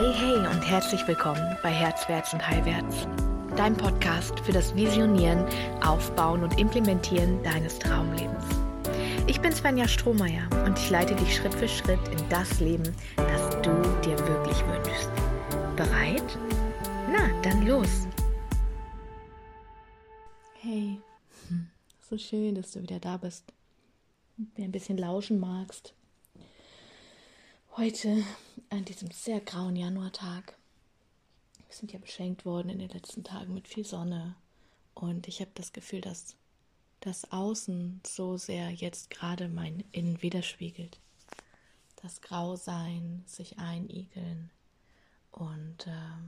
Hey, hey und herzlich willkommen bei Herzwärts und Heilwärts, dein Podcast für das Visionieren, Aufbauen und Implementieren deines Traumlebens. Ich bin Svenja Strohmeier und ich leite dich Schritt für Schritt in das Leben, das du dir wirklich wünschst. Bereit? Na, dann los! Hey, so schön, dass du wieder da bist und mir ein bisschen lauschen magst. Heute, an diesem sehr grauen Januartag, wir sind ja beschenkt worden in den letzten Tagen mit viel Sonne und ich habe das Gefühl, dass das Außen so sehr jetzt gerade mein Innen widerspiegelt. Das Grausein, sich einigeln und äh,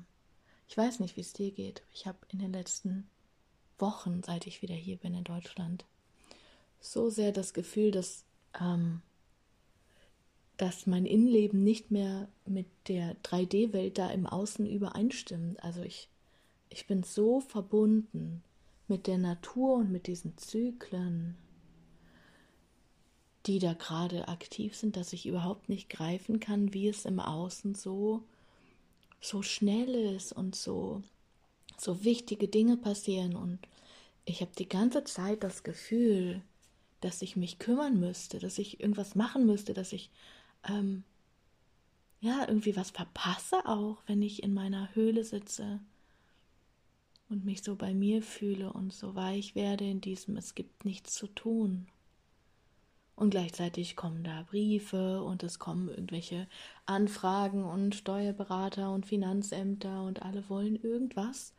ich weiß nicht, wie es dir geht. Ich habe in den letzten Wochen, seit ich wieder hier bin in Deutschland, so sehr das Gefühl, dass, ähm, dass mein Innenleben nicht mehr mit der 3D-Welt da im Außen übereinstimmt. Also ich, ich bin so verbunden mit der Natur und mit diesen Zyklen, die da gerade aktiv sind, dass ich überhaupt nicht greifen kann, wie es im Außen so so schnell ist und so so wichtige Dinge passieren und ich habe die ganze Zeit das Gefühl, dass ich mich kümmern müsste, dass ich irgendwas machen müsste, dass ich ähm, ja irgendwie was verpasse auch, wenn ich in meiner Höhle sitze und mich so bei mir fühle und so weich werde in diesem es gibt nichts zu tun. Und gleichzeitig kommen da Briefe und es kommen irgendwelche Anfragen und Steuerberater und Finanzämter und alle wollen irgendwas.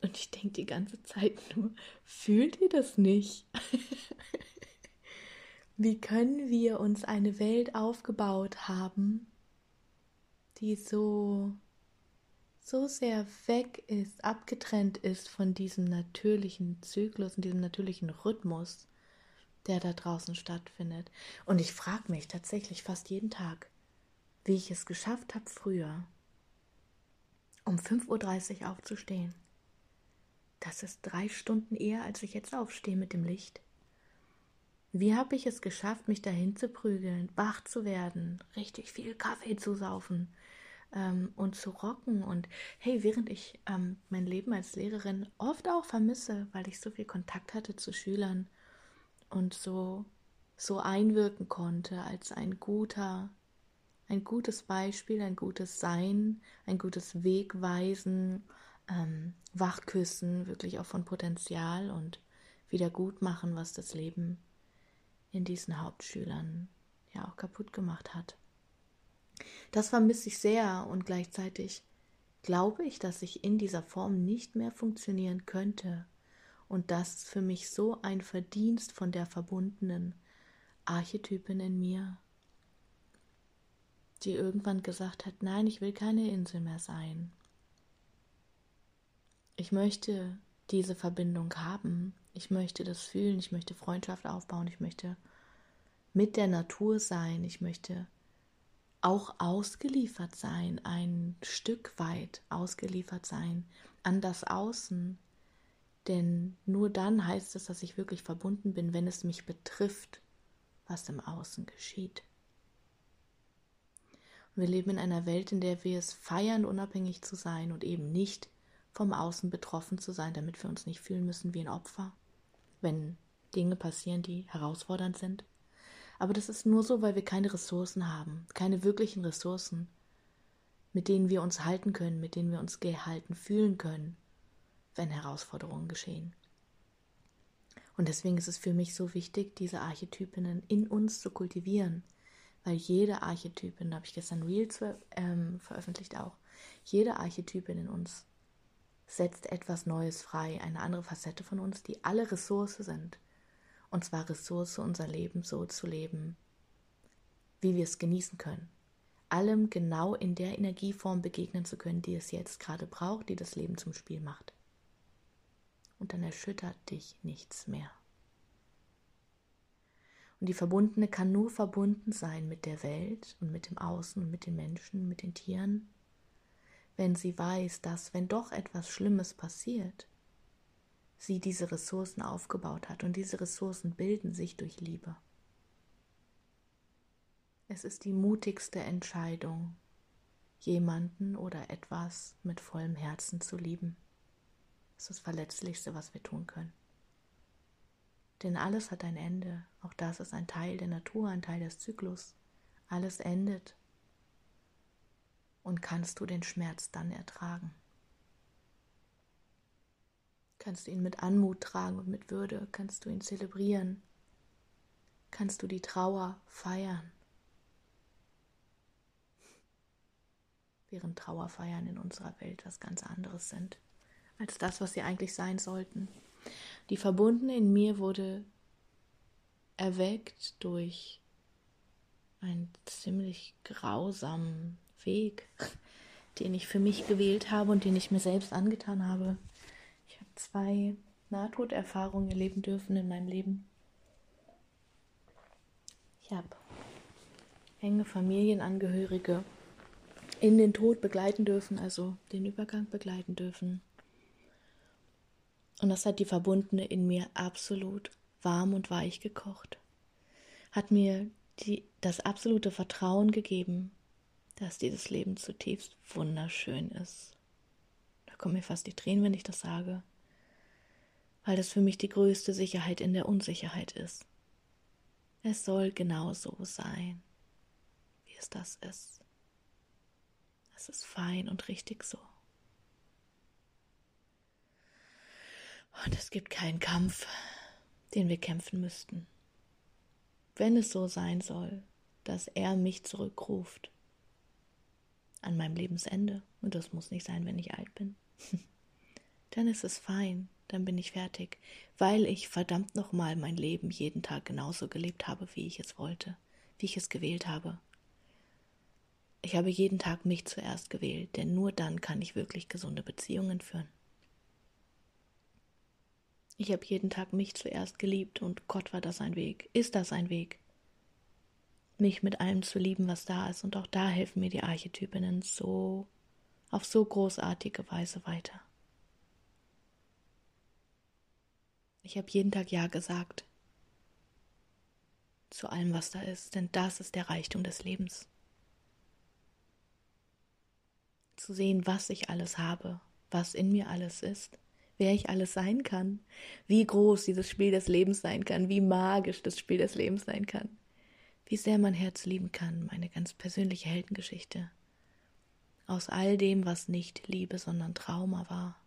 Und ich denke die ganze Zeit nur, fühlt ihr das nicht? Wie können wir uns eine Welt aufgebaut haben, die so so sehr weg ist, abgetrennt ist von diesem natürlichen Zyklus und diesem natürlichen Rhythmus, der da draußen stattfindet. Und ich frage mich tatsächlich fast jeden Tag, wie ich es geschafft habe, früher um 5.30 Uhr aufzustehen. Das ist drei Stunden eher, als ich jetzt aufstehe mit dem Licht. Wie habe ich es geschafft, mich dahin zu prügeln, wach zu werden, richtig viel Kaffee zu saufen ähm, und zu rocken? Und hey, während ich ähm, mein Leben als Lehrerin oft auch vermisse, weil ich so viel Kontakt hatte zu Schülern und so so einwirken konnte als ein guter ein gutes Beispiel, ein gutes Sein, ein gutes Wegweisen, ähm, wachküssen, wirklich auch von Potenzial und Wiedergutmachen, was das Leben in diesen Hauptschülern ja auch kaputt gemacht hat. Das vermisse ich sehr und gleichzeitig glaube ich, dass ich in dieser Form nicht mehr funktionieren könnte und das für mich so ein Verdienst von der verbundenen Archetypin in mir, die irgendwann gesagt hat, nein, ich will keine Insel mehr sein. Ich möchte diese Verbindung haben. Ich möchte das fühlen. Ich möchte Freundschaft aufbauen. Ich möchte mit der Natur sein. Ich möchte auch ausgeliefert sein, ein Stück weit ausgeliefert sein an das Außen. Denn nur dann heißt es, dass ich wirklich verbunden bin, wenn es mich betrifft, was im Außen geschieht. Wir leben in einer Welt, in der wir es feiern, unabhängig zu sein und eben nicht vom Außen betroffen zu sein, damit wir uns nicht fühlen müssen wie ein Opfer, wenn Dinge passieren, die herausfordernd sind. Aber das ist nur so, weil wir keine Ressourcen haben, keine wirklichen Ressourcen, mit denen wir uns halten können, mit denen wir uns gehalten fühlen können, wenn Herausforderungen geschehen. Und deswegen ist es für mich so wichtig, diese Archetypinnen in uns zu kultivieren, weil jede Archetypin, da habe ich gestern Reels ähm, veröffentlicht auch, jede Archetypin in uns setzt etwas Neues frei, eine andere Facette von uns, die alle Ressource sind. Und zwar Ressource, unser Leben so zu leben, wie wir es genießen können. Allem genau in der Energieform begegnen zu können, die es jetzt gerade braucht, die das Leben zum Spiel macht. Und dann erschüttert dich nichts mehr. Und die Verbundene kann nur verbunden sein mit der Welt und mit dem Außen und mit den Menschen, mit den Tieren, wenn sie weiß, dass, wenn doch etwas Schlimmes passiert, sie diese Ressourcen aufgebaut hat und diese Ressourcen bilden sich durch Liebe. Es ist die mutigste Entscheidung, jemanden oder etwas mit vollem Herzen zu lieben. Das ist das Verletzlichste, was wir tun können. Denn alles hat ein Ende. Auch das ist ein Teil der Natur, ein Teil des Zyklus. Alles endet. Und kannst du den Schmerz dann ertragen? Kannst du ihn mit Anmut tragen und mit Würde? Kannst du ihn zelebrieren? Kannst du die Trauer feiern? Während Trauerfeiern in unserer Welt was ganz anderes sind als das, was sie eigentlich sein sollten. Die Verbundene in mir wurde erweckt durch einen ziemlich grausamen Weg, den ich für mich gewählt habe und den ich mir selbst angetan habe. Ich habe zwei Nahtoderfahrungen erleben dürfen in meinem Leben. Ich habe enge Familienangehörige in den Tod begleiten dürfen, also den Übergang begleiten dürfen. Und das hat die Verbundene in mir absolut warm und weich gekocht. Hat mir die, das absolute Vertrauen gegeben, dass dieses Leben zutiefst wunderschön ist. Da kommen mir fast die Tränen, wenn ich das sage, weil das für mich die größte Sicherheit in der Unsicherheit ist. Es soll genau so sein, wie es das ist. Es ist fein und richtig so. Und es gibt keinen Kampf, den wir kämpfen müssten. Wenn es so sein soll, dass er mich zurückruft an meinem Lebensende, und das muss nicht sein, wenn ich alt bin, dann ist es fein, dann bin ich fertig, weil ich verdammt nochmal mein Leben jeden Tag genauso gelebt habe, wie ich es wollte, wie ich es gewählt habe. Ich habe jeden Tag mich zuerst gewählt, denn nur dann kann ich wirklich gesunde Beziehungen führen. Ich habe jeden Tag mich zuerst geliebt und Gott war das ein Weg, ist das ein Weg. Mich mit allem zu lieben, was da ist und auch da helfen mir die Archetypinnen so auf so großartige Weise weiter. Ich habe jeden Tag Ja gesagt zu allem, was da ist, denn das ist der Reichtum des Lebens. Zu sehen, was ich alles habe, was in mir alles ist wer ich alles sein kann, wie groß dieses Spiel des Lebens sein kann, wie magisch das Spiel des Lebens sein kann, wie sehr mein Herz lieben kann, meine ganz persönliche Heldengeschichte. Aus all dem, was nicht Liebe, sondern Trauma war.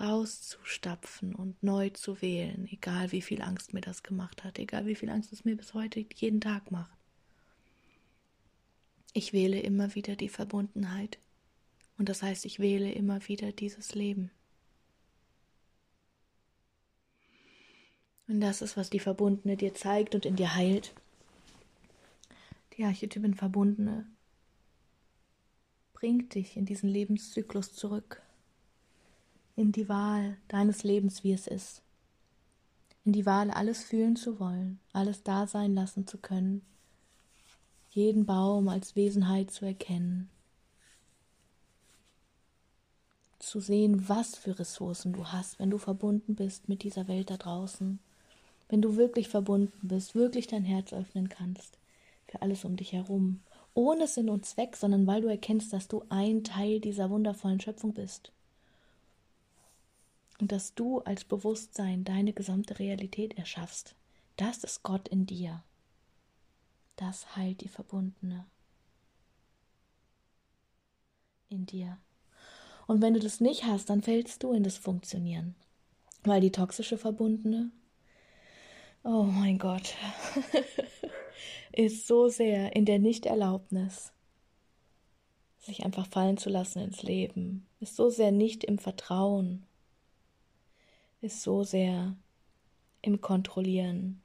Rauszustapfen und neu zu wählen, egal wie viel Angst mir das gemacht hat, egal wie viel Angst es mir bis heute jeden Tag macht. Ich wähle immer wieder die Verbundenheit und das heißt, ich wähle immer wieder dieses Leben. Und das ist, was die Verbundene dir zeigt und in dir heilt. Die Archetypin Verbundene bringt dich in diesen Lebenszyklus zurück, in die Wahl deines Lebens, wie es ist, in die Wahl, alles fühlen zu wollen, alles da sein lassen zu können, jeden Baum als Wesenheit zu erkennen, zu sehen, was für Ressourcen du hast, wenn du verbunden bist mit dieser Welt da draußen, wenn du wirklich verbunden bist, wirklich dein Herz öffnen kannst für alles um dich herum, ohne Sinn und Zweck, sondern weil du erkennst, dass du ein Teil dieser wundervollen Schöpfung bist und dass du als Bewusstsein deine gesamte Realität erschaffst. Das ist Gott in dir. Das heilt die Verbundene in dir. Und wenn du das nicht hast, dann fällst du in das Funktionieren. Weil die toxische Verbundene, oh mein Gott, ist so sehr in der Nichterlaubnis, sich einfach fallen zu lassen ins Leben, ist so sehr nicht im Vertrauen, ist so sehr im Kontrollieren,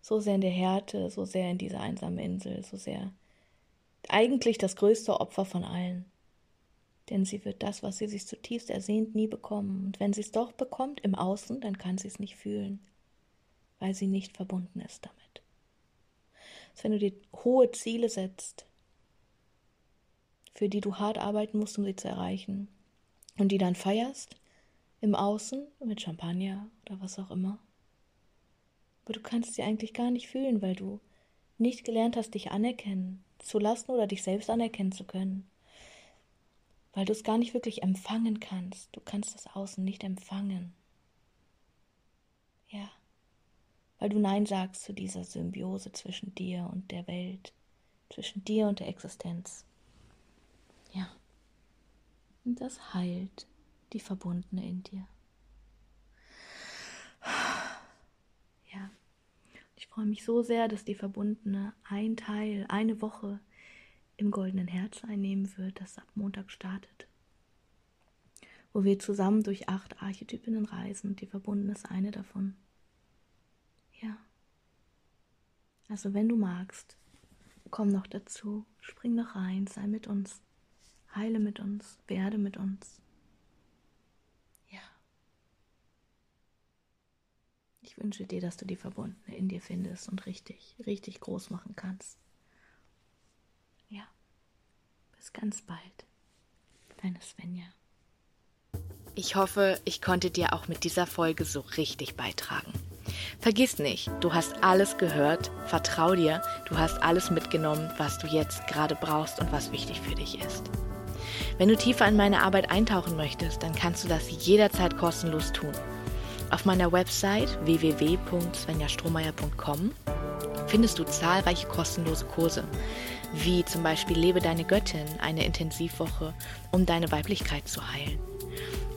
so sehr in der Härte, so sehr in dieser einsamen Insel, so sehr eigentlich das größte Opfer von allen. Denn sie wird das, was sie sich zutiefst ersehnt, nie bekommen. Und wenn sie es doch bekommt im Außen, dann kann sie es nicht fühlen, weil sie nicht verbunden ist damit. Als wenn du dir hohe Ziele setzt, für die du hart arbeiten musst, um sie zu erreichen, und die dann feierst im Außen mit Champagner oder was auch immer. Aber du kannst sie eigentlich gar nicht fühlen, weil du nicht gelernt hast, dich anerkennen zu lassen oder dich selbst anerkennen zu können. Weil du es gar nicht wirklich empfangen kannst. Du kannst das Außen nicht empfangen. Ja. Weil du Nein sagst zu dieser Symbiose zwischen dir und der Welt, zwischen dir und der Existenz. Ja. Und das heilt die Verbundene in dir. Ja. Ich freue mich so sehr, dass die Verbundene ein Teil, eine Woche im goldenen Herz einnehmen wird, das ab Montag startet. Wo wir zusammen durch acht Archetypinnen reisen und die Verbundene ist eine davon. Ja. Also wenn du magst, komm noch dazu, spring noch rein, sei mit uns, heile mit uns, werde mit uns. Ich wünsche dir, dass du die Verbundene in dir findest und richtig, richtig groß machen kannst. Ja, bis ganz bald. Deine Svenja. Ich hoffe, ich konnte dir auch mit dieser Folge so richtig beitragen. Vergiss nicht, du hast alles gehört, vertrau dir, du hast alles mitgenommen, was du jetzt gerade brauchst und was wichtig für dich ist. Wenn du tiefer in meine Arbeit eintauchen möchtest, dann kannst du das jederzeit kostenlos tun. Auf meiner Website www.svenjastrohmeier.com findest du zahlreiche kostenlose Kurse, wie zum Beispiel Lebe deine Göttin, eine Intensivwoche, um deine Weiblichkeit zu heilen.